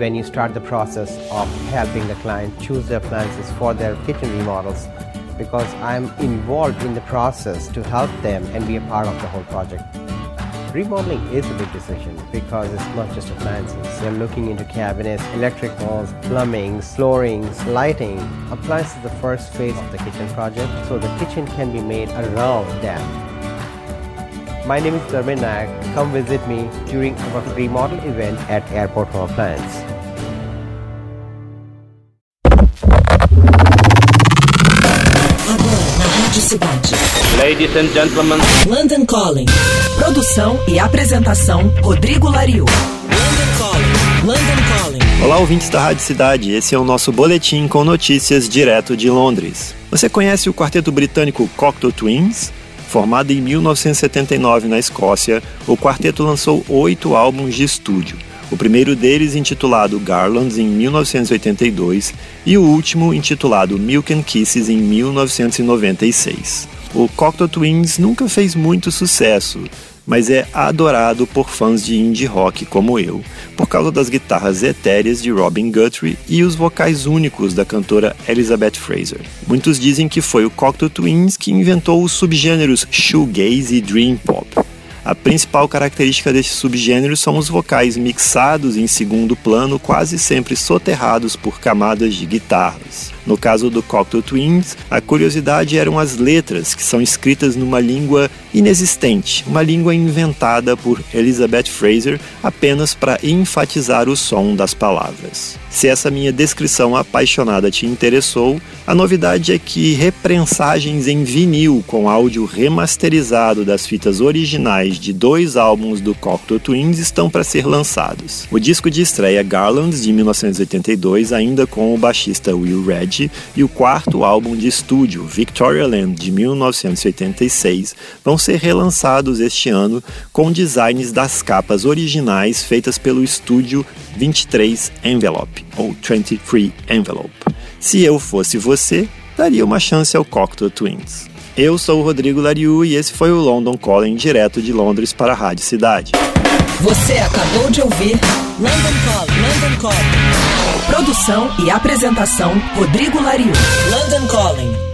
when you start the process of helping the client choose their appliances for their kitchen remodels because I'm involved in the process to help them and be a part of the whole project. Remodeling is a big decision because it's not just appliances. You're looking into cabinets, electric walls, plumbing, flooring, lighting. Appliances is the first phase of the kitchen project, so the kitchen can be made around that. My name is Dharmin Nayak. Come visit me during our remodel event at Airport Home Appliance. Cidade. Ladies and gentlemen. London Calling. Produção e apresentação Rodrigo Lariu. London Calling. London Calling. Olá, ouvintes da Rádio Cidade. Esse é o nosso boletim com notícias direto de Londres. Você conhece o quarteto britânico Cocteau Twins? Formado em 1979 na Escócia, o quarteto lançou oito álbuns de estúdio. O primeiro deles, intitulado Garlands, em 1982, e o último, intitulado Milk and Kisses, em 1996. O Cocteau Twins nunca fez muito sucesso, mas é adorado por fãs de indie rock como eu, por causa das guitarras etéreas de Robin Guthrie e os vocais únicos da cantora Elizabeth Fraser. Muitos dizem que foi o Cocteau Twins que inventou os subgêneros shoegaze e dream pop. A principal característica deste subgênero são os vocais mixados em segundo plano, quase sempre soterrados por camadas de guitarras. No caso do Cocteau Twins, a curiosidade eram as letras, que são escritas numa língua inexistente, uma língua inventada por Elizabeth Fraser apenas para enfatizar o som das palavras. Se essa minha descrição apaixonada te interessou, a novidade é que reprensagens em vinil com áudio remasterizado das fitas originais de dois álbuns do Cocteau Twins estão para ser lançados. O disco de estreia Garlands de 1982, ainda com o baixista Will E o quarto álbum de estúdio Victoria Land de 1986 vão ser relançados este ano com designs das capas originais feitas pelo estúdio 23 Envelope ou 23 Envelope. Se eu fosse você, daria uma chance ao Cocteau Twins. Eu sou o Rodrigo Lariu e esse foi o London Calling direto de Londres para a Rádio Cidade. Você acabou de ouvir London Calling. Produção e apresentação: Rodrigo Lariu. London Calling.